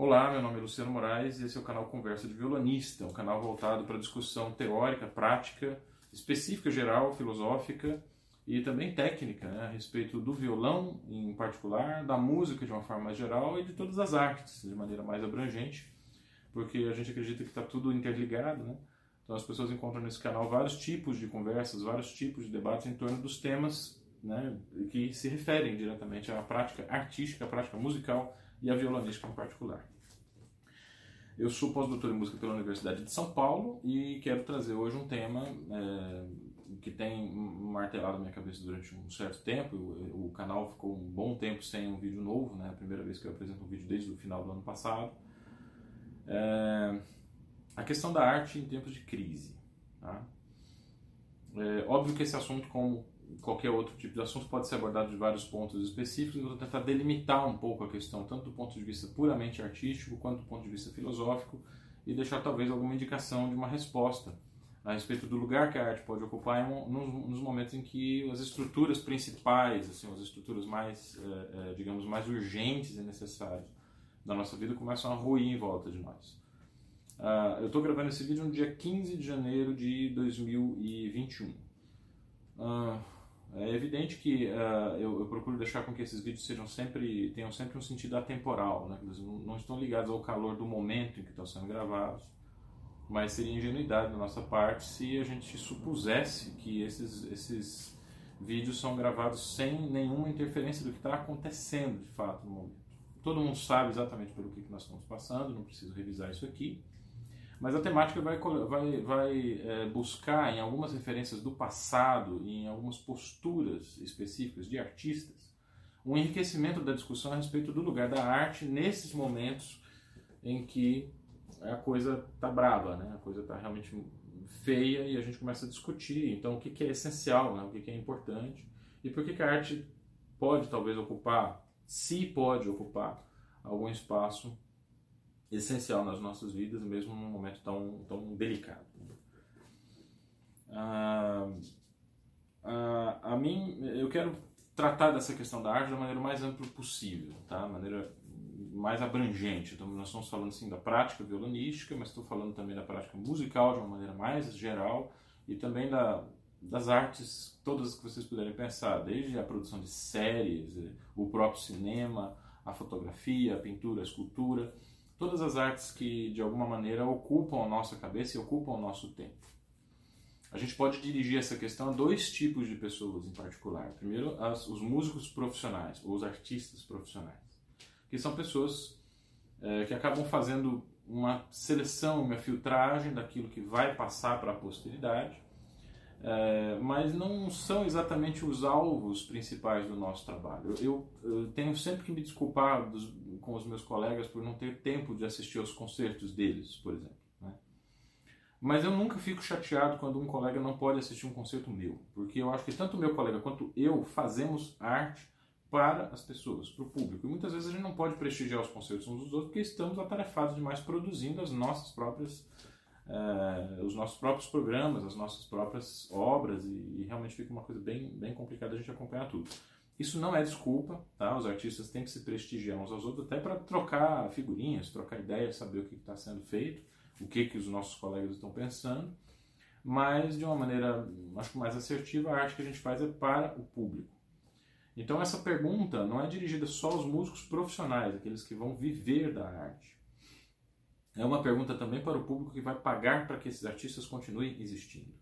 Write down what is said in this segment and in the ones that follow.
Olá, meu nome é Luciano Moraes e esse é o canal Conversa de Violonista, um canal voltado para discussão teórica, prática, específica, geral, filosófica e também técnica né, a respeito do violão em particular, da música de uma forma mais geral e de todas as artes de maneira mais abrangente, porque a gente acredita que está tudo interligado, né? Então as pessoas encontram nesse canal vários tipos de conversas, vários tipos de debates em torno dos temas né, que se referem diretamente à prática artística, à prática musical e a violonística em particular. Eu sou pós-doutor em música pela Universidade de São Paulo e quero trazer hoje um tema é, que tem martelado a minha cabeça durante um certo tempo. O, o, canal ficou um bom tempo sem um vídeo novo, né? a primeira vez que eu apresento um vídeo desde o final do ano passado. É, a questão da arte em tempos de crise. Tá? É, óbvio que esse assunto, como qualquer outro tipo de assunto pode ser abordado de vários pontos específicos. Eu vou tentar delimitar um pouco a questão, tanto do ponto de vista puramente artístico quanto do ponto de vista filosófico, e deixar talvez alguma indicação de uma resposta a respeito do lugar que a arte pode ocupar em, nos momentos em que as estruturas principais, assim, as estruturas mais, é, é, digamos, mais urgentes e necessárias da nossa vida começam a ruir em volta de nós. Uh, eu estou gravando esse vídeo no dia 15 de janeiro de 2021. Uh, é evidente que uh, eu, eu, procuro deixar com que esses vídeos sejam sempre tenham sempre um sentido atemporal, né? Eles não, estão ligados ao calor do momento em que estão sendo gravados, mas seria ingenuidade da nossa parte se a gente supusesse que esses esses vídeos são gravados sem nenhuma interferência do que está acontecendo de fato no momento. Todo mundo sabe exatamente pelo que, que nós estamos passando, não preciso revisar isso aqui. Mas a temática vai, vai, vai é, buscar em algumas referências do passado e em algumas posturas específicas de artistas um enriquecimento da discussão a respeito do lugar da arte nesses momentos em que a coisa tá brava, né? a coisa está realmente feia e a gente começa a discutir então o que, que é essencial, né? o que, que é importante e por que, que a arte pode talvez ocupar, se pode ocupar algum espaço essencial nas nossas vidas, mesmo num momento tão, tão delicado. Ah, ah, a mim, eu quero tratar dessa questão da arte da maneira mais ampla possível, tá? maneira mais abrangente. Então, nós estamos falando assim da prática violonística, mas estou falando também da prática musical de uma maneira mais geral e também da, das artes todas que vocês puderem pensar, desde a produção de séries, o próprio cinema, a fotografia, a pintura, a escultura todas as artes que de alguma maneira ocupam a nossa cabeça e ocupam o nosso tempo. A gente pode dirigir essa questão a dois tipos de pessoas em particular. Primeiro, as, os músicos profissionais, ou os artistas profissionais, que são pessoas é, que acabam fazendo uma seleção, uma filtragem daquilo que vai passar para a posteridade é, mas não são exatamente os alvos principais do nosso trabalho. Eu, eu tenho sempre que me desculpar dos, com os meus colegas por não ter tempo de assistir aos concertos deles, por exemplo. Né? Mas eu nunca fico chateado quando um colega não pode assistir um concerto meu, porque eu acho que tanto o meu colega quanto eu fazemos arte para as pessoas, para o público. E muitas vezes a gente não pode prestigiar os concertos uns dos outros porque estamos atarefados demais produzindo as nossas próprias uh, os nossos próprios programas, as nossas próprias obras e, e, realmente fica uma coisa bem, bem complicada a gente acompanhar tudo. Isso não é desculpa, tá? Os artistas têm que se prestigiar uns aos outros até para trocar figurinhas, trocar ideias, saber o que está sendo feito, o que que os nossos colegas estão pensando, mas de uma maneira, acho que mais assertiva, a arte que a gente faz é para o público. Então essa pergunta não é dirigida só aos músicos profissionais, aqueles que vão viver da arte. É uma pergunta também para o público que vai pagar para que esses artistas continuem existindo.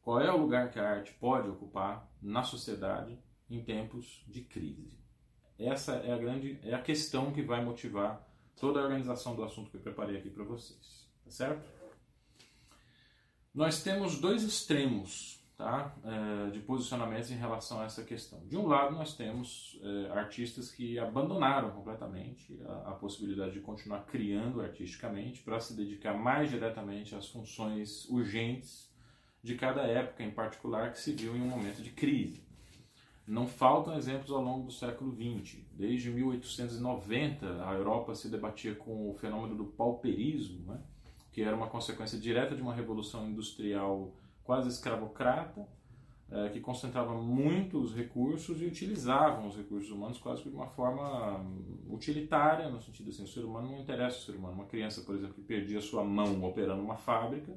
Qual é o lugar que a arte pode ocupar na sociedade em tempos de crise? Essa é a grande é a questão que vai motivar toda a organização do assunto que eu preparei aqui para vocês, tá certo? Nós temos dois extremos tá? É, de posicionamentos em relação a essa questão. De um lado, nós temos é, artistas que abandonaram completamente a, a, possibilidade de continuar criando artisticamente para se dedicar mais diretamente às funções urgentes de cada época, em particular, que se viu em um momento de crise. Não faltam exemplos ao longo do século XX. Desde 1890, a Europa se debatia com o fenômeno do pauperismo, né? que era uma consequência direta de uma revolução industrial quase escravocrata, é, que concentrava muitos recursos e utilizavam os recursos humanos quase que de uma forma utilitária, no sentido assim, o ser humano não interessa o ser humano. Uma criança, por exemplo, que perdia sua mão operando uma fábrica,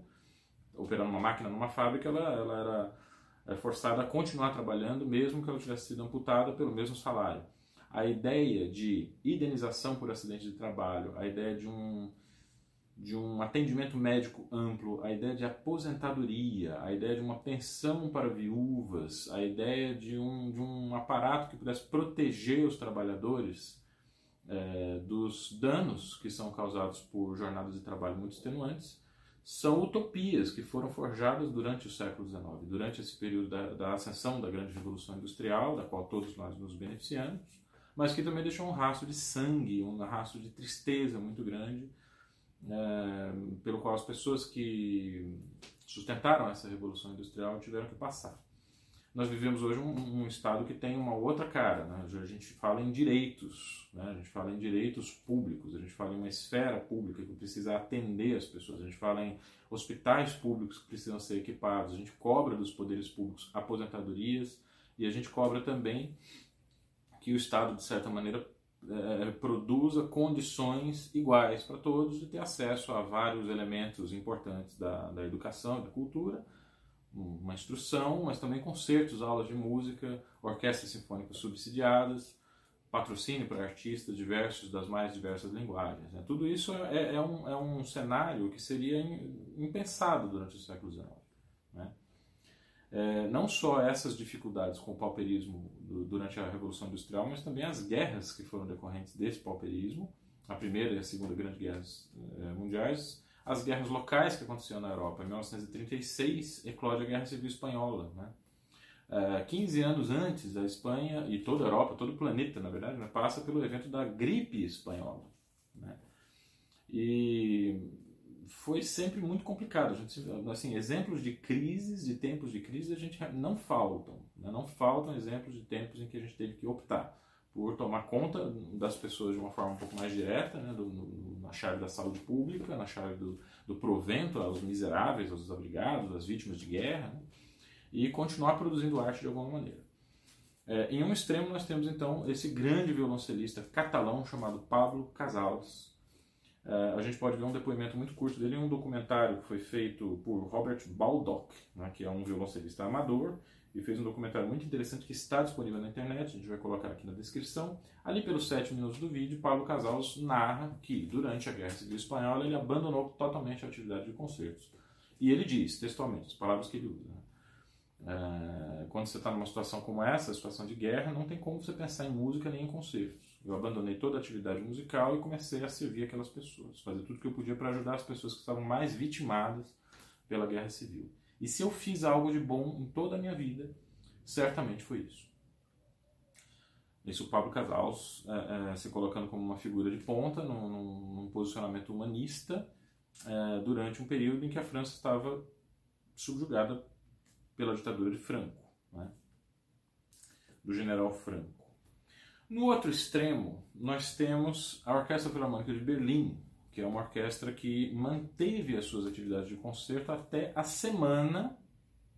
operando uma máquina numa fábrica, ela, ela era é, forçada a continuar trabalhando mesmo que ela tivesse sido amputada pelo mesmo salário. A ideia de indenização por acidente de trabalho, a ideia de um de um atendimento médico amplo, a ideia de aposentadoria, a ideia de uma pensão para viúvas, a ideia de um, de um aparato que pudesse proteger os trabalhadores é, dos danos que são causados por jornadas de trabalho muito extenuantes, são utopias que foram forjadas durante o século XIX, durante esse período da, da ascensão da grande revolução industrial, da qual todos nós nos beneficiamos, mas que também deixou um rastro de sangue, um rastro de tristeza muito grande, pelo qual as pessoas que sustentaram essa revolução industrial tiveram que passar. Nós vivemos hoje um, um estado que tem uma outra cara. Né? A gente fala em direitos, né? a gente fala em direitos públicos, a gente fala em uma esfera pública que precisa atender as pessoas, a gente fala em hospitais públicos que precisam ser equipados, a gente cobra dos poderes públicos aposentadorias e a gente cobra também que o Estado, de certa maneira, é, produza condições iguais para todos de ter acesso a vários elementos importantes da, da educação e da cultura, uma instrução, mas também concertos, aulas de música, orquestras sinfônicas subsidiadas, patrocínio para artistas diversos das mais diversas linguagens. Né? Tudo isso é, é, um, é um cenário que seria impensado durante o século XIX. É, não só essas dificuldades com o pauperismo durante a Revolução Industrial, mas também as guerras que foram decorrentes desse pauperismo, a Primeira e a Segunda Grande Guerras é, Mundiais, as guerras locais que aconteciam na Europa. Em 1936, eclode a Guerra Civil Espanhola. Né? É, 15 anos antes, a Espanha e toda a Europa, todo o planeta, na verdade, né, passa pelo evento da gripe espanhola. Né? E foi sempre muito complicado. A gente, assim, exemplos de crises, de tempos de crise, a gente não faltam. Né? Não faltam exemplos de tempos em que a gente teve que optar por tomar conta das pessoas de uma forma um pouco mais direta, né? Do, no, na chave da saúde pública, na chave do, do provento aos miseráveis, aos desabrigados, às vítimas de guerra, né? e continuar produzindo arte de alguma maneira. É, em um extremo, nós temos então esse grande violoncelista catalão chamado Pablo Casals, Uh, a gente pode ver um depoimento muito curto dele em um documentário que foi feito por Robert Baldock, né, que é um violoncelista amador, e fez um documentário muito interessante que está disponível na internet, a gente vai colocar aqui na descrição. Ali pelos sete minutos do vídeo, Paulo Casals narra que, durante a Guerra Civil Espanhola, ele abandonou totalmente a atividade de concertos. E ele diz, textualmente, as palavras que ele usa, né, uh, quando você está numa situação como essa, situação de guerra, não tem como você pensar em música nem em concertos. Eu abandonei toda a atividade musical e comecei a servir aquelas pessoas, fazer tudo que eu podia para ajudar as pessoas que estavam mais vitimadas pela guerra civil. E se eu fiz algo de bom em toda a minha vida, certamente foi isso. Isso o Pablo Casals é, é, se colocando como uma figura de ponta, num, num, num posicionamento humanista, é, durante um período em que a França estava subjugada pela ditadura de Franco, né? do general Franco. No outro extremo, nós temos a Orquestra Filarmônica de Berlim, que é uma orquestra que manteve as suas atividades de concerto até a semana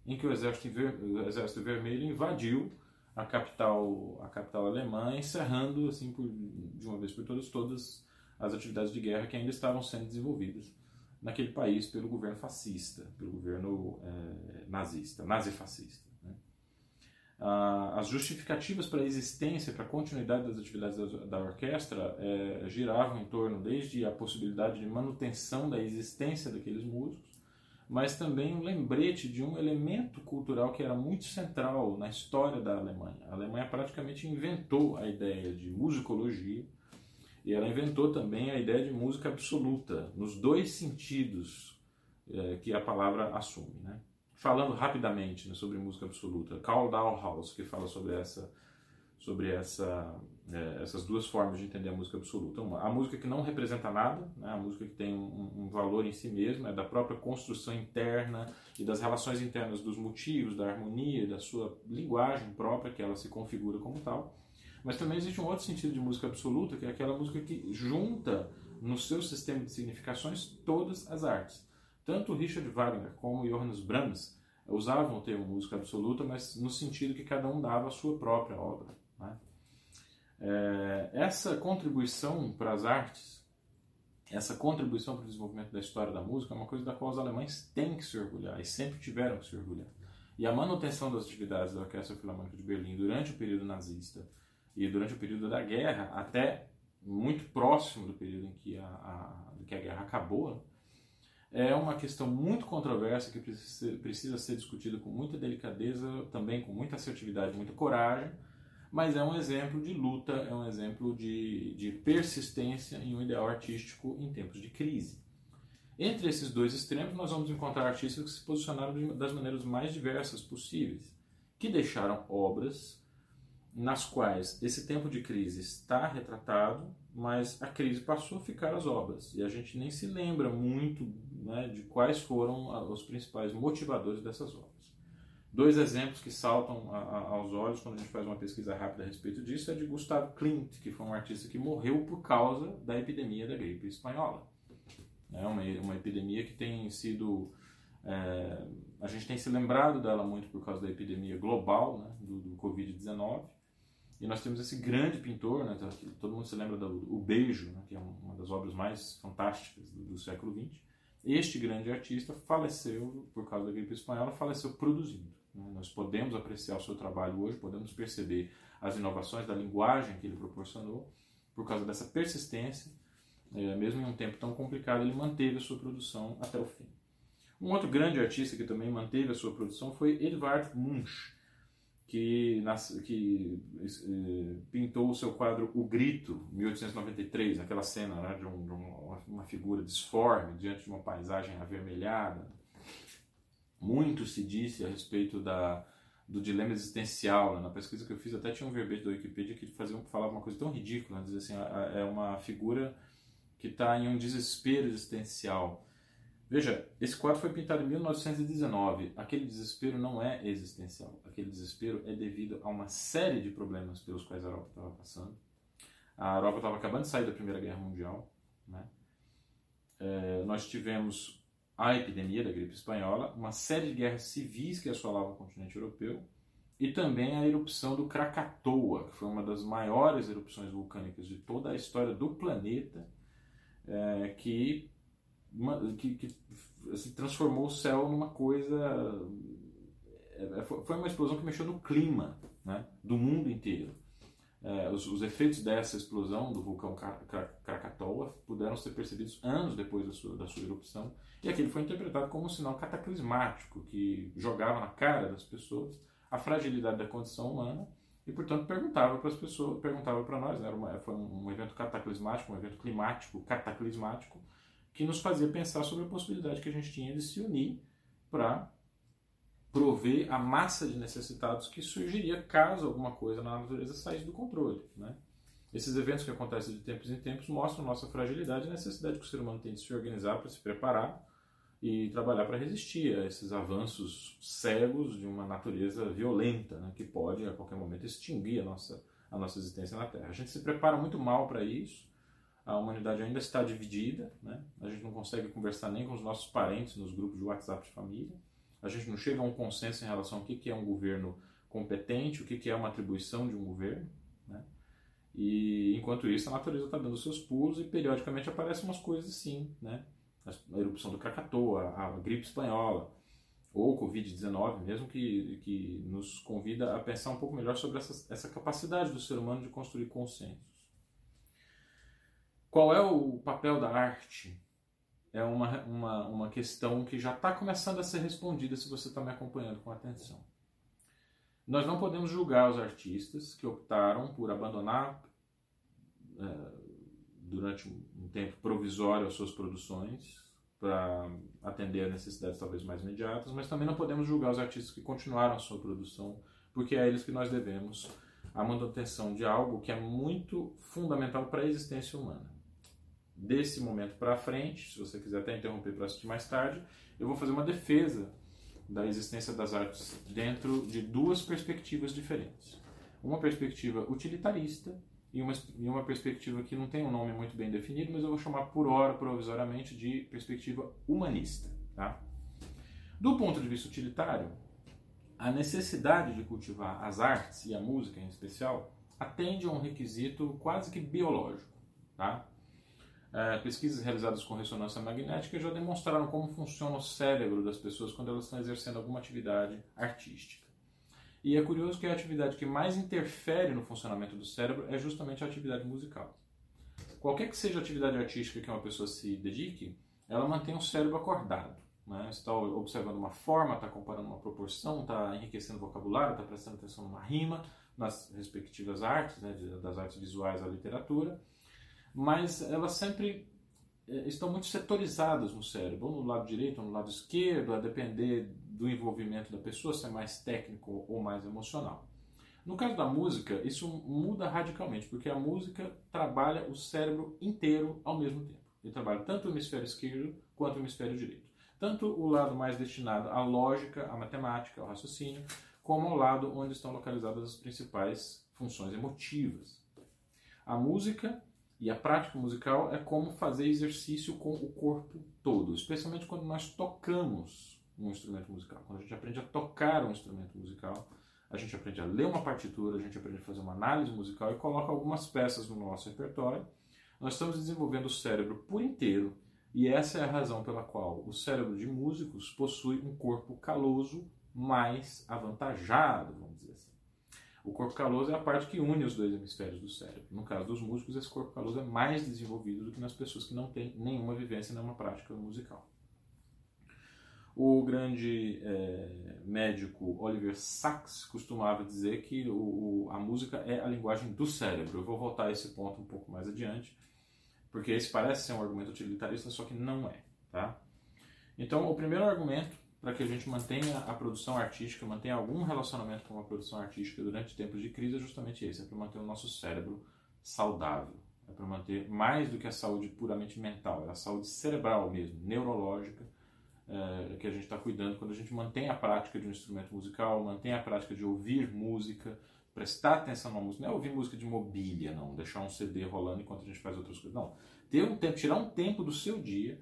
em que o Exército, Ver... o Exército Vermelho invadiu a capital, a capital alemã, encerrando assim por, de uma vez por todas todas as atividades de guerra que ainda estavam sendo desenvolvidas naquele país pelo governo fascista, pelo governo é, nazista, nazifascista. Ah, as justificativas para a existência, para a continuidade das atividades da, da orquestra é, giravam em torno desde a possibilidade de manutenção da existência daqueles músicos, mas também um lembrete de um elemento cultural que era muito central na história da Alemanha. A Alemanha praticamente inventou a ideia de musicologia e ela inventou também a ideia de música absoluta, nos dois sentidos é, que a palavra assume. Né? Falando rapidamente né, sobre música absoluta. Carl Dahlhaus, que fala sobre essa sobre essa, é, essas duas formas de entender a música absoluta. Uma, a música que não representa nada, né, a música que tem um, um, valor em si mesma, é da própria construção interna e das relações internas dos motivos, da harmonia, da sua linguagem própria, que ela se configura como tal. Mas também existe um outro sentido de música absoluta, que é aquela música que junta no seu sistema de significações todas as artes. Tanto Richard Wagner como Johannes Brahms usavam o termo música absoluta, mas no sentido que cada um dava a sua própria obra. Né? É, essa contribuição para as artes, essa contribuição para o desenvolvimento da história da música é uma coisa da qual os alemães têm que se orgulhar e sempre tiveram que se orgulhar. E a manutenção das atividades da Orquestra Filarmônica de Berlim durante o período nazista e durante o período da guerra, até muito próximo do período em que a, a, que a guerra acabou, é uma questão muito controversa que precisa, ser discutida com muita delicadeza, também com muita assertividade, muita coragem, mas é um exemplo de luta, é um exemplo de, de persistência em um ideal artístico em tempos de crise. Entre esses dois extremos, nós vamos encontrar artistas que se posicionaram das maneiras mais diversas possíveis, que deixaram obras nas quais esse tempo de crise está retratado, mas a crise passou a ficar as obras e a gente nem se lembra muito né, de quais foram os principais motivadores dessas obras. Dois exemplos que saltam aos olhos quando a gente faz uma pesquisa rápida a respeito disso é de Gustavo Klimt, que foi um artista que morreu por causa da epidemia da gripe espanhola. É uma, uma epidemia que tem sido é, a gente tem se lembrado dela muito por causa da epidemia global né, do, do Covid-19 e nós temos esse grande pintor, né, todo mundo se lembra do O Beijo, né, que é uma das obras mais fantásticas do, do século XX. Este grande artista faleceu por causa da gripe espanhola, faleceu produzindo. Né? Nós podemos apreciar o seu trabalho hoje, podemos perceber as inovações da linguagem que ele proporcionou por causa dessa persistência. É, mesmo em um tempo tão complicado, ele manteve a sua produção até o fim. Um outro grande artista que também manteve a sua produção foi Edvard Munch, que, que eh, pintou o seu quadro O Grito, 1893, aquela cena né, de, um, de uma, uma, figura disforme diante de uma paisagem avermelhada. Muito se disse a respeito da, do dilema existencial. Né? Na pesquisa que eu fiz, até tinha um verbete da Wikipedia que fazia, falava uma coisa tão ridícula, né? dizer assim, é uma figura que está em um desespero existencial Veja, esse quadro foi pintado em 1919. Aquele desespero não é existencial. Aquele desespero é devido a uma série de problemas pelos quais a Europa estava passando. A Europa estava acabando de sair da Primeira Guerra Mundial. Né? É, nós tivemos a epidemia da gripe espanhola, uma série de guerras civis que assolavam o continente europeu e também a erupção do Krakatoa, que foi uma das maiores erupções vulcânicas de toda a história do planeta, é, que uma, que, que assim, transformou o céu numa coisa. É, é, foi uma explosão que mexeu no clima né, do mundo inteiro. É, os, os, efeitos dessa explosão do vulcão Krakatoa puderam ser percebidos anos depois da sua, da sua erupção, e aquele foi interpretado como um sinal cataclismático que jogava na cara das pessoas a fragilidade da condição humana e, portanto, perguntava para as pessoas, perguntava para nós, né, uma, foi um evento cataclismático, um evento climático cataclismático, que nos fazia pensar sobre a possibilidade que a gente tinha de se unir para prover a massa de necessitados que surgiria caso alguma coisa na natureza saísse do controle. Né? Esses eventos que acontecem de tempos em tempos mostram nossa fragilidade e necessidade que o ser humano tem de se organizar para se preparar e trabalhar para resistir a esses avanços cegos de uma natureza violenta, né, que pode a qualquer momento extinguir a nossa, a nossa existência na Terra. A gente se prepara muito mal para isso, a humanidade ainda está dividida, né? a gente não consegue conversar nem com os nossos parentes nos grupos de WhatsApp de família, a gente não chega a um consenso em relação ao que é um governo competente, o que é uma atribuição de um governo. Né? E enquanto isso, a natureza está dando seus pulos e periodicamente aparecem umas coisas assim, né? a erupção do Krakatoa, a gripe espanhola, ou o Covid-19 mesmo, que, que nos convida a pensar um pouco melhor sobre essa, essa capacidade do ser humano de construir consenso. Qual é o papel da arte? É uma, uma, uma questão que já está começando a ser respondida se você está me acompanhando com atenção. Nós não podemos julgar os artistas que optaram por abandonar é, durante um tempo provisório as suas produções para atender a necessidades talvez mais imediatas, mas também não podemos julgar os artistas que continuaram a sua produção, porque é a eles que nós devemos a manutenção de algo que é muito fundamental para a existência humana desse momento para frente, se você quiser até interromper para assistir mais tarde, eu vou fazer uma defesa da existência das artes dentro de duas perspectivas diferentes. Uma perspectiva utilitarista e uma, e uma perspectiva que não tem um nome muito bem definido, mas eu vou chamar por hora, provisoriamente, de perspectiva humanista. Tá? Do ponto de vista utilitário, a necessidade de cultivar as artes e a música em especial atende a um requisito quase que biológico. Tá? É, pesquisas realizadas com ressonância magnética já demonstraram como funciona o cérebro das pessoas quando elas estão exercendo alguma atividade artística. E é curioso que a atividade que mais interfere no funcionamento do cérebro é justamente a atividade musical. Qualquer que seja a atividade artística que uma pessoa se dedique, ela mantém o cérebro acordado. Né? Você está observando uma forma, está comparando uma proporção, está enriquecendo o vocabulário, está prestando atenção numa rima, nas respectivas artes, né? das artes visuais à literatura, mas elas sempre eh, estão muito setorizadas no cérebro, ou no lado direito ou no lado esquerdo, a depender do envolvimento da pessoa, se é mais técnico ou mais emocional. No caso da música, isso muda radicalmente, porque a música trabalha o cérebro inteiro ao mesmo tempo. Ele trabalha tanto o hemisfério esquerdo quanto o hemisfério direito. Tanto o lado mais destinado à lógica, à matemática, ao raciocínio, como ao lado onde estão localizadas as principais funções emotivas. A música e a prática musical é como fazer exercício com o corpo todo, especialmente quando nós tocamos um instrumento musical. Quando a gente aprende a tocar um instrumento musical, a gente aprende a ler uma partitura, a gente aprende a fazer uma análise musical e coloca algumas peças no nosso repertório. Nós estamos desenvolvendo o cérebro por inteiro e essa é a razão pela qual o cérebro de músicos possui um corpo caloso mais avantajado, vamos dizer assim. O corpo caloso é a parte que une os dois hemisférios do cérebro. No caso dos músicos, esse corpo caloso é mais desenvolvido do que nas pessoas que não têm nenhuma vivência nenhuma prática musical. O grande é, médico Oliver Sacks costumava dizer que o, a música é a linguagem do cérebro. Eu vou voltar a esse ponto um pouco mais adiante, porque esse parece ser um argumento utilitarista, só que não é. Tá? Então, o primeiro argumento para que a gente mantenha a produção artística, mantenha algum relacionamento com a produção artística durante tempos de crise é justamente esse, é para manter o nosso cérebro saudável, é para manter mais do que a saúde puramente mental, é a saúde cerebral mesmo, neurológica, é, que a gente está cuidando quando a gente mantém a prática de um instrumento musical, mantém a prática de ouvir música, prestar atenção na música, não é ouvir música de mobília, não, deixar um CD rolando enquanto a gente faz outras coisas, não. Ter um tempo, tirar um tempo do seu dia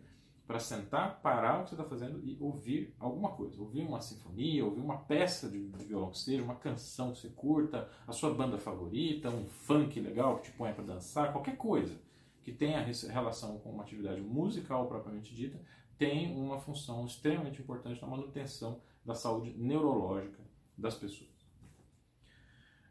para sentar, parar o que você está fazendo e ouvir alguma coisa. Ouvir uma sinfonia, ouvir uma peça de, de violão que seja, uma canção que você curta, a sua banda favorita, um funk legal que te ponha para dançar, qualquer coisa que tenha relação com uma atividade musical propriamente dita, tem uma função extremamente importante na manutenção da saúde neurológica das pessoas.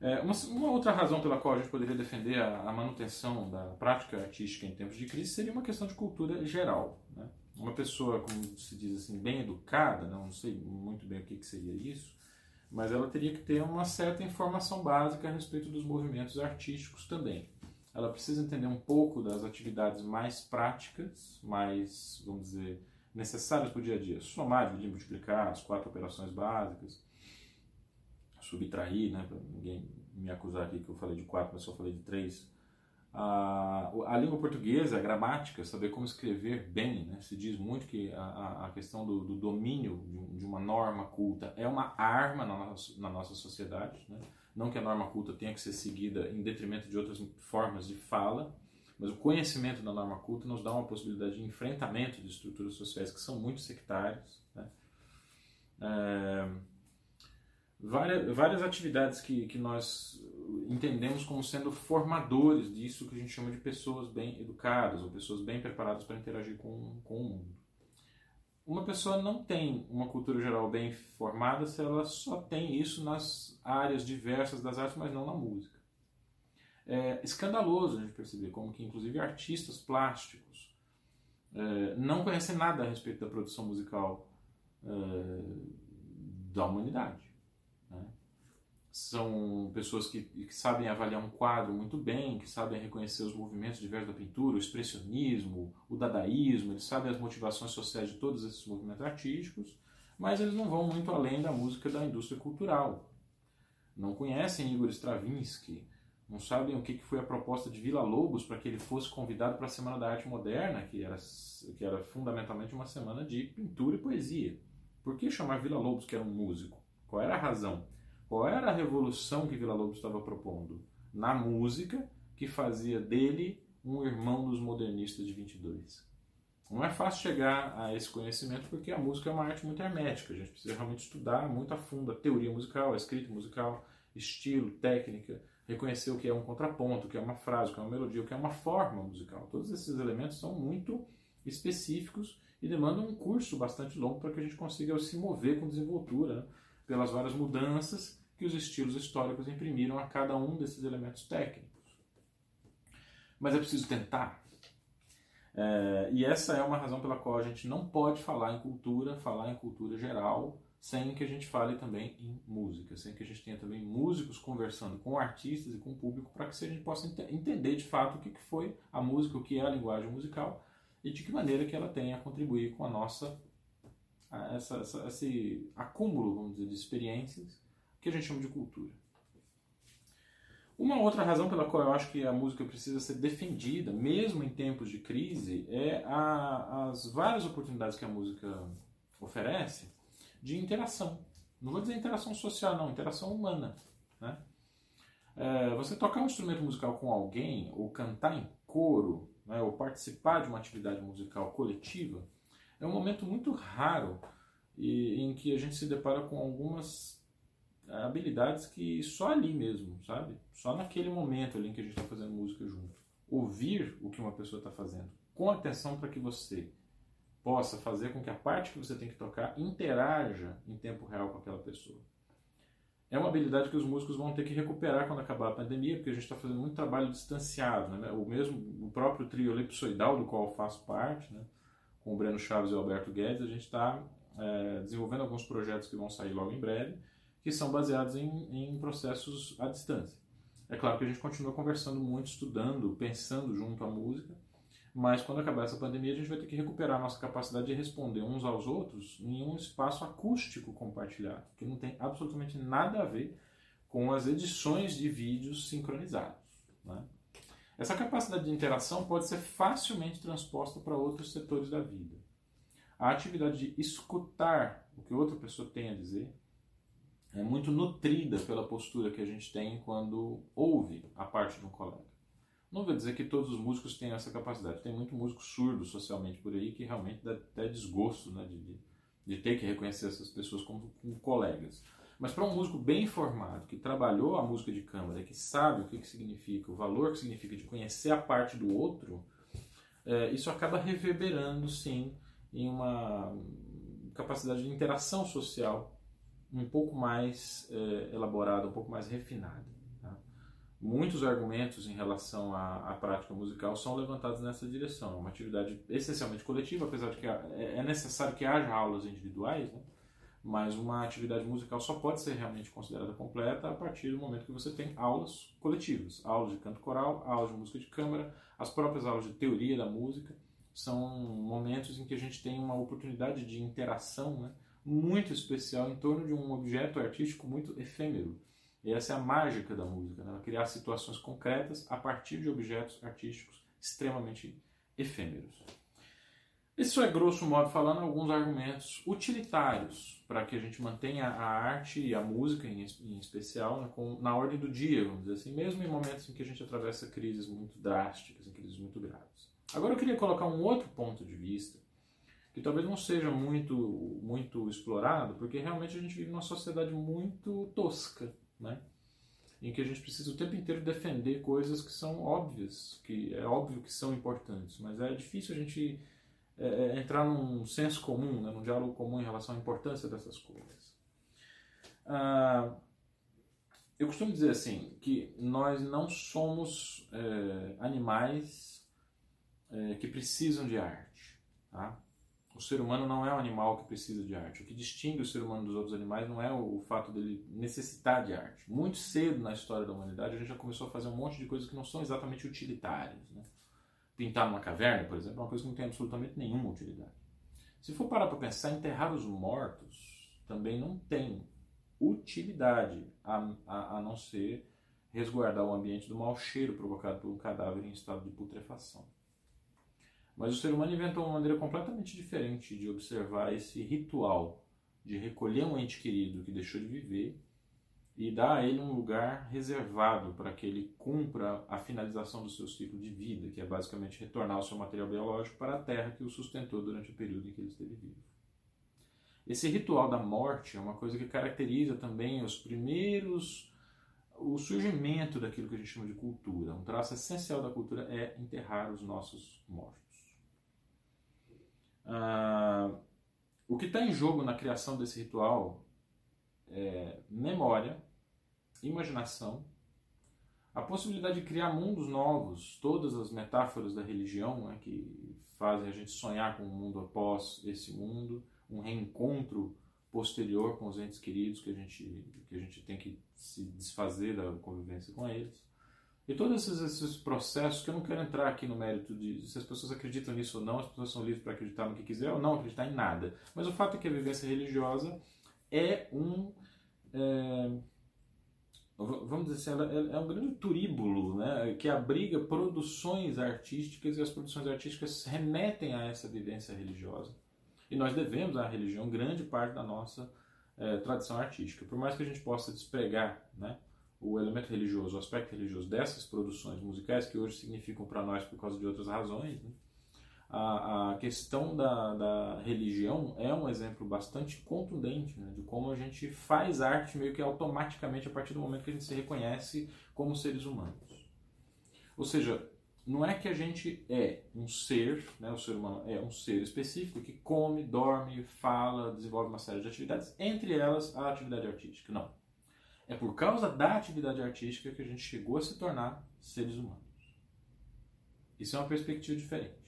É, uma, uma, outra razão pela qual a gente poderia defender a, a, manutenção da prática artística em tempos de crise seria uma questão de cultura geral. Né? Uma pessoa, como se diz assim, bem educada, não sei muito bem o que, que seria isso, mas ela teria que ter uma certa informação básica a respeito dos movimentos artísticos também. Ela precisa entender um pouco das atividades mais práticas, mais, vamos dizer, necessárias para o dia a dia. Somar, dividir, multiplicar, as quatro operações básicas, subtrair, né, para ninguém me acusar aqui que eu falei de quatro, mas só falei de três a, a língua portuguesa, a gramática, saber como escrever bem, né? se diz muito que a, a questão do, do domínio de, uma norma culta é uma arma na nossa, na nossa sociedade. Né? Não que a norma culta tenha que ser seguida em detrimento de outras formas de fala, mas o conhecimento da norma culta nos dá uma possibilidade de enfrentamento de estruturas sociais que são muito sectárias. Né? É, várias, várias atividades que, que nós entendemos como sendo formadores disso que a gente chama de pessoas bem educadas ou pessoas bem preparadas para interagir com, com o mundo. Uma pessoa não tem uma cultura geral bem formada se ela só tem isso nas áreas diversas das artes, mas não na música. É escandaloso a gente perceber como que, inclusive, artistas plásticos é, não conhecem nada a respeito da produção musical é, da humanidade são pessoas que, que, sabem avaliar um quadro muito bem, que sabem reconhecer os movimentos diversos da pintura, o expressionismo, o dadaísmo, eles sabem as motivações sociais de todos esses movimentos artísticos, mas eles não vão muito além da música da indústria cultural. Não conhecem Igor Stravinsky, não sabem o que foi a proposta de Vila Lobos para que ele fosse convidado para a Semana da Arte Moderna, que era, que era fundamentalmente uma semana de pintura e poesia. Por que chamar Vila Lobos, que era um músico? Qual era a razão? Qual era a revolução que Vila Lobos estava propondo? Na música, que fazia dele um irmão dos modernistas de 22. Não é fácil chegar a esse conhecimento porque a música é uma arte muito hermética. A gente precisa realmente estudar muito a fundo a teoria musical, a escrita musical, estilo, técnica, reconhecer o que é um contraponto, o que é uma frase, o que é uma melodia, o que é uma forma musical. Todos esses elementos são muito específicos e demandam um curso bastante longo para que a gente consiga se mover com desenvoltura né, pelas várias mudanças que os estilos históricos imprimiram a cada um desses elementos técnicos. Mas é preciso tentar. É, e essa é uma razão pela qual a gente não pode falar em cultura, falar em cultura geral, sem que a gente fale também em música, sem que a gente tenha também músicos conversando com artistas e com o público para que a gente possa ent entender de fato o que foi a música, o que é a linguagem musical e de que maneira que ela tem a contribuir com a nossa essa, essa, esse acúmulo, vamos dizer, de experiências que a gente chama de cultura. Uma outra razão pela qual eu acho que a música precisa ser defendida, mesmo em tempos de crise, é a, as várias oportunidades que a música oferece de interação. Não vou dizer interação social, não, interação humana. Né? É, você tocar um instrumento musical com alguém, ou cantar em coro, né, ou participar de uma atividade musical coletiva, é um momento muito raro e, em que a gente se depara com algumas habilidades que só ali mesmo, sabe? Só naquele momento ali em que a gente está fazendo música junto. Ouvir o que uma pessoa está fazendo com atenção para que você possa fazer com que a parte que você tem que tocar interaja em tempo real com aquela pessoa. É uma habilidade que os músicos vão ter que recuperar quando acabar a pandemia, porque a gente está fazendo muito trabalho distanciado. Né? O mesmo, o próprio trio elipsoidal, do qual eu faço parte, né? Com o Breno Chaves e o Alberto Guedes, a gente está é, desenvolvendo alguns projetos que vão sair logo em breve, que são baseados em, em processos à distância. É claro que a gente continua conversando muito, estudando, pensando junto à música, mas quando acabar essa pandemia a gente vai ter que recuperar a nossa capacidade de responder uns aos outros em um espaço acústico compartilhado, que não tem absolutamente nada a ver com as edições de vídeos sincronizados. Né? Essa capacidade de interação pode ser facilmente transposta para outros setores da vida. A atividade de escutar o que outra pessoa tem a dizer é muito nutrida pela postura que a gente tem quando ouve a parte de um colega. Não vou dizer que todos os músicos têm essa capacidade. Tem muito músico surdo socialmente por aí que realmente dá até desgosto né, de, de, ter que reconhecer essas pessoas como, como colegas. Mas para um músico bem informado, que trabalhou a música de câmara, que sabe o que, que significa, o valor que significa de conhecer a parte do outro, é, isso acaba reverberando, sim, em uma capacidade de interação social um pouco mais é, elaborada, um pouco mais refinada. Tá? Muitos argumentos em relação à, à, prática musical são levantados nessa direção. É uma atividade essencialmente coletiva, apesar de que é, é necessário que haja aulas individuais, né? Mas uma atividade musical só pode ser realmente considerada completa a partir do momento que você tem aulas coletivas, aulas de canto coral, aulas de música de câmara, as próprias aulas de teoria da música, são momentos em que a gente tem uma oportunidade de interação né, muito especial em torno de um objeto artístico muito efêmero. E essa é a mágica da música, né? criar situações concretas a partir de objetos artísticos extremamente efêmeros. Isso é, grosso modo falando, alguns argumentos utilitários para que a gente mantenha a arte e a música, em, em especial, né, com, na ordem do dia, vamos dizer assim, mesmo em momentos em que a gente atravessa crises muito drásticas, em crises muito graves. Agora eu queria colocar um outro ponto de vista, que talvez não seja muito, muito explorado, porque realmente a gente vive numa sociedade muito tosca, né? em que a gente precisa o tempo inteiro defender coisas que são óbvias, que é óbvio que são importantes, mas é difícil a gente é, é, entrar num senso comum, né, num diálogo comum em relação à importância dessas coisas. Ah, eu costumo dizer assim, que nós não somos é, animais é, que precisam de arte. Tá? O ser humano não é um animal que precisa de arte. O que distingue o ser humano dos outros animais não é o, fato dele necessitar de arte. Muito cedo na história da humanidade a gente já começou a fazer um monte de coisas que não são exatamente utilitárias. Né? Pintar numa caverna, por exemplo, é uma coisa que não tem absolutamente nenhuma utilidade. Se for parar para pensar, enterrar os mortos também não tem utilidade, a, a, a não ser resguardar o ambiente do mau cheiro provocado por um cadáver em estado de putrefação. Mas o ser humano inventou uma maneira completamente diferente de observar esse ritual de recolher um ente querido que deixou de viver e dá a ele um lugar reservado para que ele cumpra a finalização do seu ciclo de vida, que é basicamente retornar o seu material biológico para a terra que o sustentou durante o período em que ele esteve vivo. Esse ritual da morte é uma coisa que caracteriza também os primeiros o surgimento daquilo que a gente chama de cultura. Um traço essencial da cultura é enterrar os nossos mortos. Ah, o que está em jogo na criação desse ritual é memória, imaginação, a possibilidade de criar mundos novos, todas as metáforas da religião né, que fazem a gente sonhar com um mundo após esse mundo, um reencontro posterior com os entes queridos que a gente, que a gente tem que se desfazer da convivência com eles. E todos esses, esses, processos, que eu não quero entrar aqui no mérito de se as pessoas acreditam nisso ou não, as pessoas são livres para acreditar no que quiser ou não acreditar em nada. Mas o fato é que a vivência religiosa é um. É, vamos dizer assim, ela é, é um grande turíbulo né, que abriga produções artísticas e as produções artísticas remetem a essa vivência religiosa. E nós devemos à religião grande parte da nossa é, tradição artística. Por mais que a gente possa despregar né, o elemento religioso, o aspecto religioso dessas produções musicais, que hoje significam para nós por causa de outras razões, né, a, a, questão da, da, religião é um exemplo bastante contundente né, de como a gente faz arte meio que automaticamente a partir do momento que a gente se reconhece como seres humanos. Ou seja, não é que a gente é um ser, né, o ser humano é um ser específico que come, dorme, fala, desenvolve uma série de atividades, entre elas a atividade artística. Não. É por causa da atividade artística que a gente chegou a se tornar seres humanos. Isso é uma perspectiva diferente.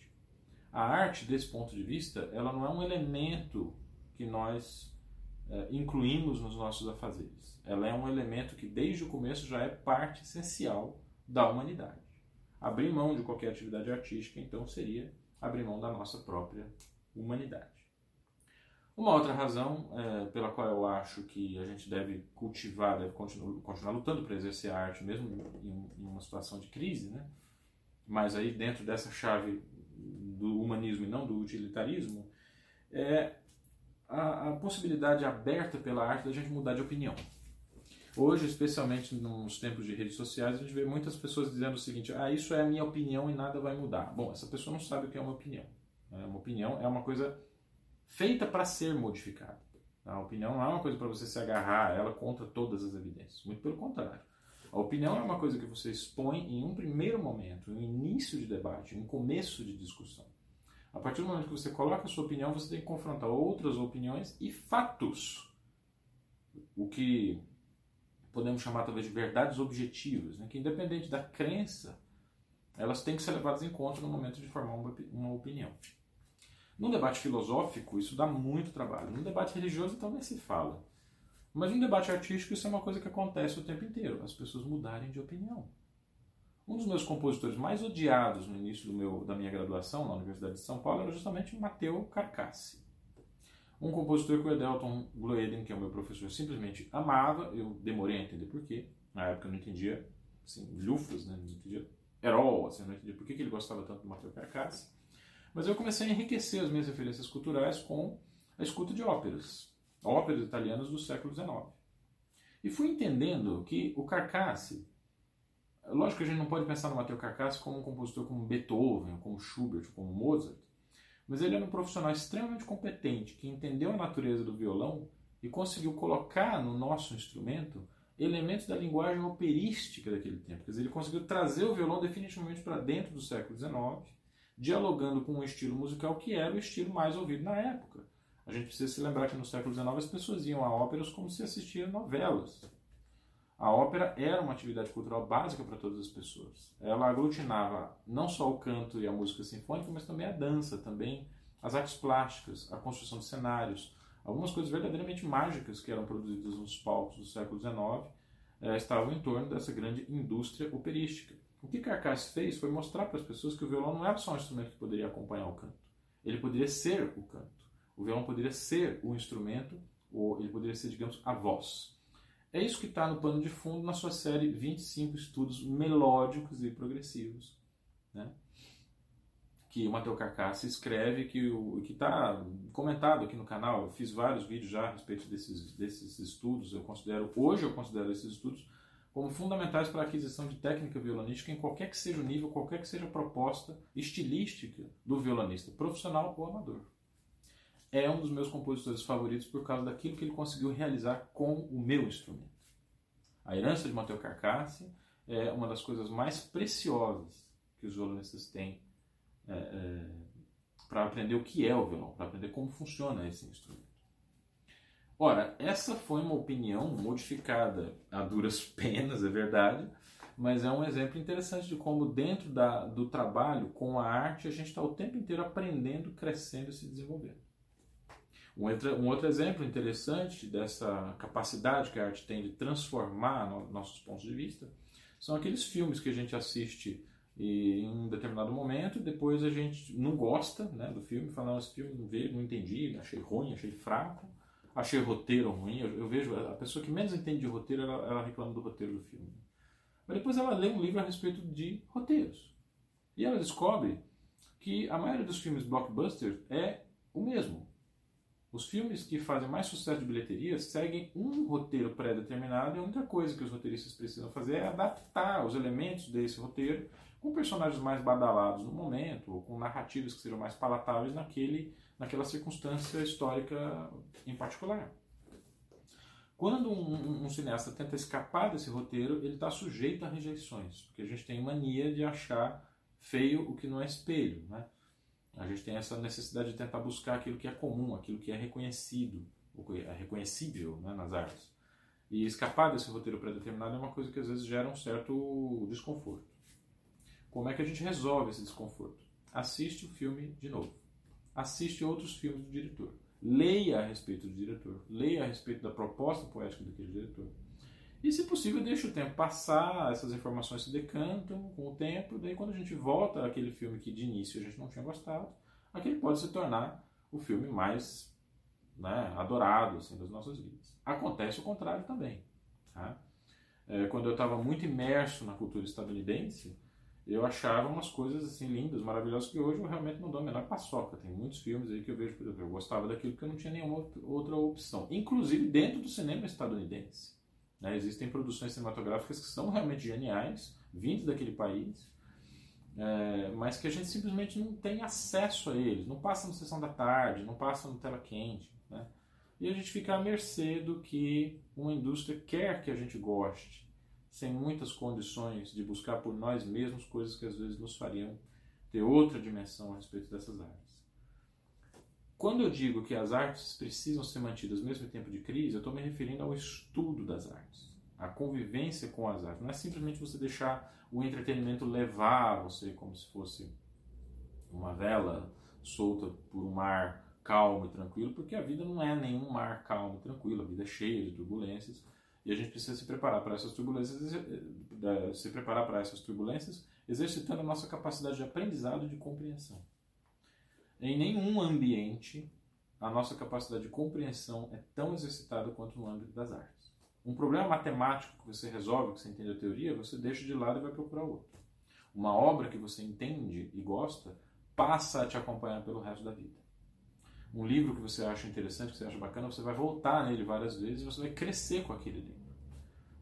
A arte, desse ponto de vista, ela não é um elemento que nós é, incluímos nos nossos afazeres. Ela é um elemento que, desde o começo, já é parte essencial da humanidade. Abrir mão de qualquer atividade artística, então, seria abrir mão da nossa própria humanidade. Uma outra razão é, pela qual eu acho que a gente deve cultivar, deve continuar, continuar lutando para exercer a arte, mesmo em, em, uma situação de crise, né? mas aí dentro dessa chave do humanismo e não do utilitarismo, é a, a possibilidade aberta pela arte da gente mudar de opinião. Hoje, especialmente nos tempos de redes sociais, a gente vê muitas pessoas dizendo o seguinte: ah, isso é a minha opinião e nada vai mudar. Bom, essa pessoa não sabe o que é uma opinião. Né? Uma opinião é uma coisa feita para ser modificada. A opinião não é uma coisa para você se agarrar ela contra todas as evidências. Muito pelo contrário. A opinião é uma coisa que você expõe em um primeiro momento, em um início de debate, em um começo de discussão. A partir do momento que você coloca a sua opinião, você tem que confrontar outras opiniões e fatos. O que podemos chamar talvez de verdades objetivas, né? que independente da crença, elas têm que ser levadas em conta no momento de formar uma, opinião. Num debate filosófico, isso dá muito trabalho. Num debate religioso, então nem se fala. Mas num debate artístico, isso é uma coisa que acontece o tempo inteiro, as pessoas mudarem de opinião. Um dos meus compositores mais odiados no início meu, da minha graduação na Universidade de São Paulo era justamente Mateu Carcassi. Um compositor que o Edelton Gloeden, que é o meu professor, simplesmente amava. Eu demorei a entender porquê. Na época eu não entendia, assim, lufas, né? Não entendia Herol, assim, não entendia por que ele gostava tanto do Matteo Carcassi. Mas eu comecei a enriquecer as minhas referências culturais com a escuta de óperas. Óperas italianas do século XIX. E fui entendendo que o Carcassi, lógico que a gente não pode pensar no Matteo Carcassi como um compositor como Beethoven, como Schubert, como Mozart, mas ele era um profissional extremamente competente que entendeu a natureza do violão e conseguiu colocar no nosso instrumento elementos da linguagem operística daquele tempo. Quer dizer, ele conseguiu trazer o violão definitivamente para dentro do século XIX, dialogando com um estilo musical que era o estilo mais ouvido na época. A gente precisa se lembrar que no século XIX as pessoas iam a óperas como se assistiam novelas. A ópera era uma atividade cultural básica para todas as pessoas. Ela aglutinava não só o canto e a música sinfônica, mas também a dança, também as artes plásticas, a construção de cenários, algumas coisas verdadeiramente mágicas que eram produzidas nos palcos do século XIX eh, estavam em torno dessa grande indústria operística. O que Carcass fez foi mostrar para as pessoas que o violão não era só um instrumento que poderia acompanhar o canto. Ele poderia ser o canto. O violão poderia ser o instrumento, ou ele poderia ser, digamos, a voz. É isso que está no pano de fundo na sua série 25 estudos melódicos e progressivos. Né? que o Matheus Carcassi escreve, que está comentado aqui no canal. Eu fiz vários vídeos já a respeito desses, desses estudos. Eu considero, hoje eu considero esses estudos como fundamentais para a aquisição de técnica violonística em qualquer que seja o nível, qualquer que seja a proposta estilística do violonista, profissional ou amador. É um dos meus compositores favoritos por causa daquilo que ele conseguiu realizar com o meu instrumento. A herança de Matheus Carcassi é uma das coisas mais preciosas que os violonistas têm é, é, para aprender o que é o violão, para aprender como funciona esse instrumento. Ora, essa foi uma opinião modificada a duras penas, é verdade, mas é um exemplo interessante de como dentro da, do trabalho com a arte a gente está o tempo inteiro aprendendo, crescendo e se desenvolvendo. Um outro, exemplo interessante dessa capacidade que a arte tem de transformar no, nossos pontos de vista são aqueles filmes que a gente assiste e, em um determinado momento, depois a gente não gosta né, do filme, fala, não, esse filme não veio, não entendi, achei ruim, achei fraco, achei roteiro ruim. Eu, eu, vejo a pessoa que menos entende de roteiro, ela, ela reclama do roteiro do filme. Mas depois ela lê um livro a respeito de roteiros. E ela descobre que a maioria dos filmes blockbusters é o mesmo. Os filmes que fazem mais sucesso de bilheteria seguem um roteiro pré-determinado e a única coisa que os roteiristas precisam fazer é adaptar os elementos desse roteiro com personagens mais badalados no momento, ou com narrativas que sejam mais palatáveis naquele, naquela circunstância histórica em particular. Quando um, um, cineasta tenta escapar desse roteiro, ele está sujeito a rejeições, porque a gente tem mania de achar feio o que não é espelho. Né? A gente tem essa necessidade de tentar buscar aquilo que é comum, aquilo que é reconhecido, é reconhecível né, nas artes. E escapar desse roteiro pré-determinado é uma coisa que às vezes gera um certo desconforto. Como é que a gente resolve esse desconforto? Assiste o filme de novo. Assiste outros filmes do diretor. Leia a respeito do diretor. Leia a respeito da proposta poética daquele diretor. E, se possível, deixe o tempo passar, essas informações se decantam com o tempo, daí quando a gente volta àquele filme que de início a gente não tinha gostado, aquele pode se tornar o filme mais né, adorado assim, das nossas vidas. Acontece o contrário também. Tá? É, quando eu estava muito imerso na cultura estadunidense, eu achava umas coisas assim lindas, maravilhosas, que hoje eu realmente não dou a menor paçoca. Tem muitos filmes aí que eu vejo, por exemplo, eu gostava daquilo porque eu não tinha nenhuma outra opção, inclusive dentro do cinema estadunidense. Né? Existem produções cinematográficas que são realmente geniais, vindas daquele país, é, mas que a gente simplesmente não tem acesso a eles. Não passa na sessão da tarde, não passa no tela quente. Né? E a gente fica à mercê do que uma indústria quer que a gente goste, sem muitas condições de buscar por nós mesmos coisas que às vezes nos fariam ter outra dimensão a respeito dessas artes. Quando eu digo que as artes precisam ser mantidas mesmo em tempo de crise, eu estou me referindo ao estudo das artes, à convivência com as artes. Não é simplesmente você deixar o entretenimento levar você como se fosse uma vela solta por um mar calmo e tranquilo, porque a vida não é nenhum mar calmo e tranquilo, a vida é cheia de turbulências e a gente precisa se preparar para essas turbulências, eh, se preparar para essas turbulências, exercitando a nossa capacidade de aprendizado e de compreensão. Em nenhum ambiente a nossa capacidade de compreensão é tão exercitada quanto no âmbito das artes. Um problema matemático que você resolve, que você entende a teoria, você deixa de lado e vai procurar outro. Uma obra que você entende e gosta passa a te acompanhar pelo resto da vida. Um livro que você acha interessante, que você acha bacana, você vai voltar nele várias vezes e você vai crescer com aquele livro.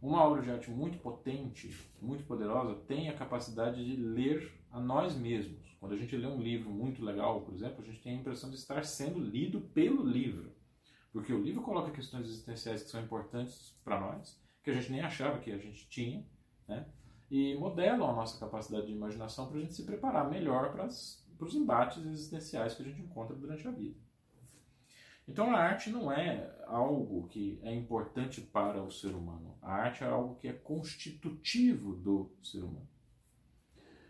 Uma obra de arte muito potente, muito poderosa, tem a capacidade de ler a nós mesmos. Quando a gente lê um livro muito legal, por exemplo, a gente tem a impressão de estar sendo lido pelo livro. Porque o livro coloca questões existenciais que são importantes para nós, que a gente nem achava que a gente tinha, né? e modelam a nossa capacidade de imaginação para a gente se preparar melhor para os embates existenciais que a gente encontra durante a vida. Então a arte não é algo que é importante para o ser humano. A arte é algo que é constitutivo do ser humano.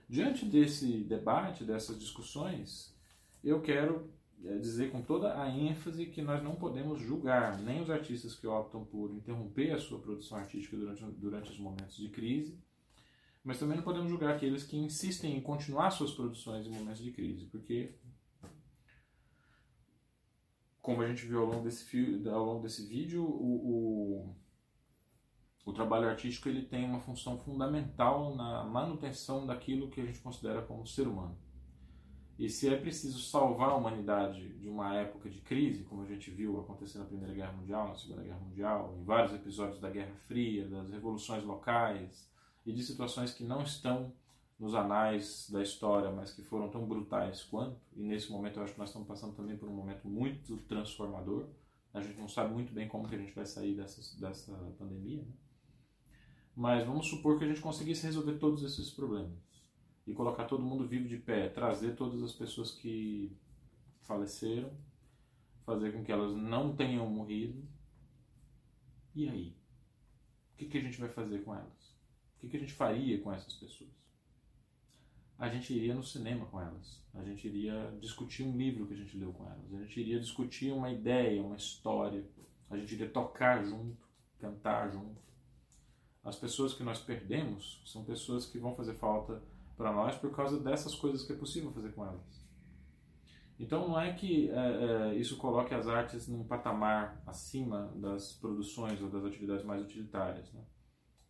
Diante desse debate, dessas discussões, eu quero eh, dizer com toda a ênfase que nós não podemos julgar nem os artistas que optam por interromper a sua produção artística durante, durante os momentos de crise, mas também não podemos julgar aqueles que insistem em continuar suas produções em momentos de crise, porque, como a gente viu ao longo desse, ao longo desse vídeo, o, o o trabalho artístico ele tem uma função fundamental na manutenção daquilo que a gente considera como ser humano. E se é preciso salvar a humanidade de uma época de crise, como a gente viu acontecer na Primeira Guerra Mundial, na Segunda Guerra Mundial, em vários episódios da Guerra Fria, das revoluções locais e de situações que não estão nos anais da história, mas que foram tão brutais quanto, e nesse momento eu acho que nós estamos passando também por um momento muito transformador. A gente não sabe muito bem como que a gente vai sair dessa, dessa pandemia, né? Mas vamos supor que a gente conseguisse resolver todos esses problemas e colocar todo mundo vivo de pé, trazer todas as pessoas que faleceram, fazer com que elas não tenham morrido. E aí? O que, que a gente vai fazer com elas? O que, que a gente faria com essas pessoas? A gente iria no cinema com elas, a gente iria discutir um livro que a gente leu com elas, a gente iria discutir uma ideia, uma história, a gente iria tocar junto, cantar junto. As pessoas que nós perdemos são pessoas que vão fazer falta para nós por causa dessas coisas que é possível fazer com elas. Então não é que é, é, isso coloque as artes num patamar acima das produções ou das atividades mais utilitárias. Né?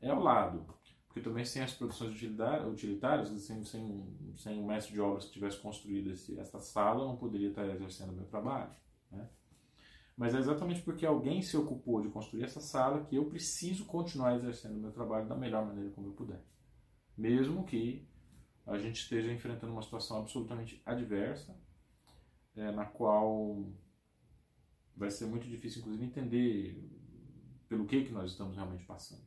É ao lado, porque também sem as produções utilitárias, sem, sem, sem o mestre de obras que tivesse construído esse, essa sala, eu não poderia estar exercendo o meu trabalho. Né? Mas é exatamente porque alguém se ocupou de construir essa sala que eu preciso continuar exercendo o meu trabalho da melhor maneira como eu puder. Mesmo que a gente esteja enfrentando uma situação absolutamente adversa, é, na qual vai ser muito difícil, inclusive, entender pelo que, que nós estamos realmente passando.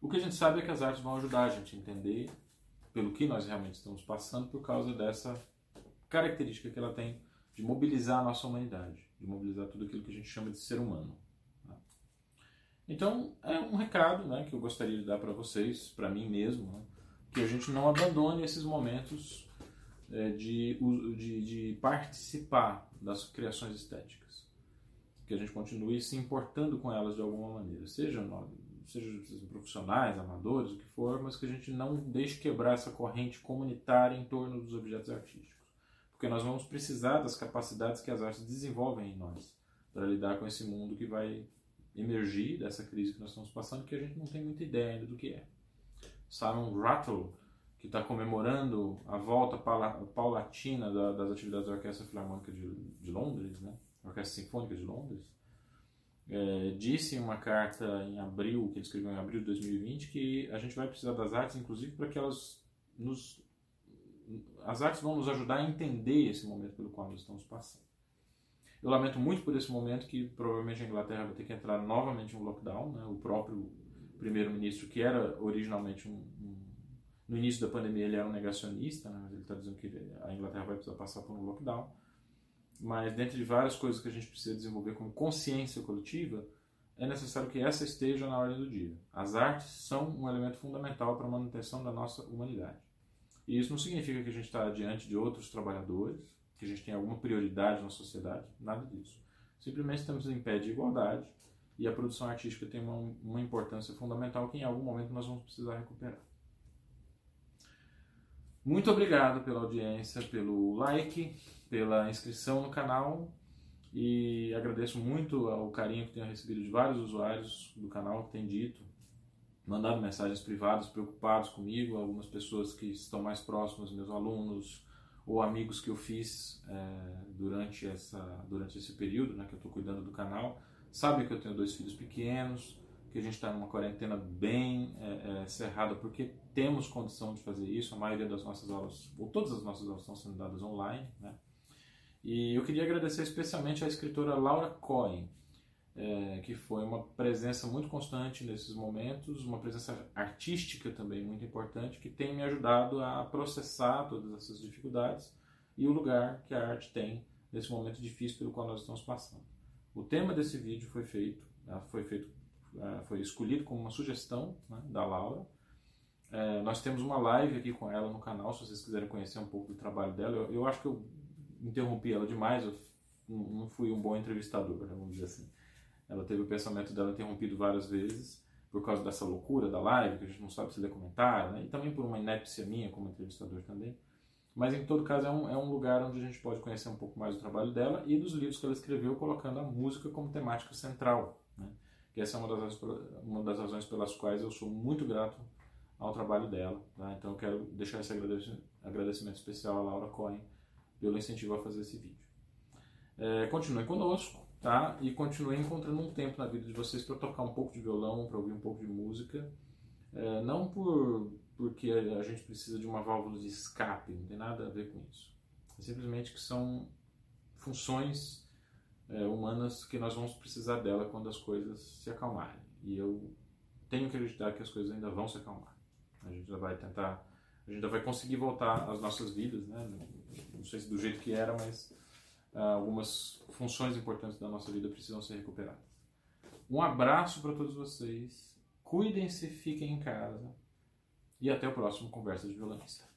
O que a gente sabe é que as artes vão ajudar a gente a entender pelo que nós realmente estamos passando por causa dessa característica que ela tem de mobilizar a nossa humanidade, de mobilizar tudo aquilo que a gente chama de ser humano. Tá? Então, é um recado né, que eu gostaria de dar para vocês, para mim mesmo, né, que a gente não abandone esses momentos é, de, de, de, participar das criações estéticas. Que a gente continue se importando com elas de alguma maneira, seja, seja profissionais, amadores, o que for, mas que a gente não deixe quebrar essa corrente comunitária em torno dos objetos artísticos. Porque nós vamos precisar das capacidades que as artes desenvolvem em nós para lidar com esse mundo que vai emergir dessa crise que nós estamos passando, que a gente não tem muita ideia ainda do que é. Simon Rattle, que está comemorando a volta paulatina das atividades da Orquestra Filarmônica de, Londres, né? Orquestra Sinfônica de Londres, é, disse em uma carta em abril, que ele escreveu em abril de 2020, que a gente vai precisar das artes, inclusive, para que elas nos. As artes vão nos ajudar a entender esse momento pelo qual nós estamos passando. Eu lamento muito por esse momento que provavelmente a Inglaterra vai ter que entrar novamente em um lockdown, né? O próprio primeiro-ministro, que era originalmente um, um, No início da pandemia ele era um negacionista, né? ele está dizendo que a Inglaterra vai precisar passar por um lockdown. Mas dentro de várias coisas que a gente precisa desenvolver como consciência coletiva, é necessário que essa esteja na ordem do dia. As artes são um elemento fundamental para a manutenção da nossa humanidade. E isso não significa que a gente está diante de outros trabalhadores, que a gente tem alguma prioridade na sociedade, nada disso. Simplesmente estamos em pé de igualdade e a produção artística tem uma, uma importância fundamental que em algum momento nós vamos precisar recuperar. Muito obrigado pela audiência, pelo like, pela inscrição no canal e agradeço muito ao carinho que tenho recebido de vários usuários do canal que têm dito, mandado mensagens privadas preocupados comigo, algumas pessoas que estão mais próximas, meus alunos ou amigos que eu fiz é, durante, essa, durante esse período né, que eu estou cuidando do canal sabe que eu tenho dois filhos pequenos, que a gente está numa quarentena bem é, é, cerrada, porque temos condição de fazer isso. A maioria das nossas aulas, ou todas as nossas aulas, estão sendo dadas online. Né? E eu queria agradecer especialmente à escritora Laura Cohen, é, que foi uma presença muito constante nesses momentos, uma presença artística também muito importante, que tem me ajudado a processar todas essas dificuldades e o lugar que a arte tem nesse momento difícil pelo qual nós estamos passando. O tema desse vídeo foi feito, né, foi feito, é, foi escolhido como uma sugestão né, da Laura. É, nós temos uma live aqui com ela no canal, se vocês quiserem conhecer um pouco do trabalho dela. Eu, eu acho que eu interrompi ela demais, eu não fui um bom entrevistador, né, vamos dizer assim. Ela teve o pensamento dela interrompido várias vezes por causa dessa loucura da live, que a gente não sabe se ler comentário, né? e também por uma inépcia minha como entrevistador também. Mas em todo caso é um, é um lugar onde a gente pode conhecer um pouco mais do trabalho dela e dos livros que ela escreveu, colocando a música como temática central. Né? Que essa é uma das, uma das razões pelas quais eu sou muito grato ao trabalho dela. Tá? Então eu quero deixar esse agradecimento especial a Laura Cohen pelo incentivo a fazer esse vídeo. É, continue conosco, tá? E continue encontrando um tempo na vida de vocês para tocar um pouco de violão, para ouvir um pouco de música. É, não por porque a gente precisa de uma válvula de escape, não tem nada a ver com isso. É simplesmente que são funções é, humanas que nós vamos precisar dela quando as coisas se acalmarem. E eu tenho que acreditar que as coisas ainda vão se acalmar. A gente já vai tentar, a gente ainda vai conseguir voltar às nossas vidas, né? Não sei se do jeito que era, mas algumas funções importantes da nossa vida precisam ser recuperadas. Um abraço para todos vocês. Cuidem-se, fiquem em casa. E até o próximo Conversa de Violonista.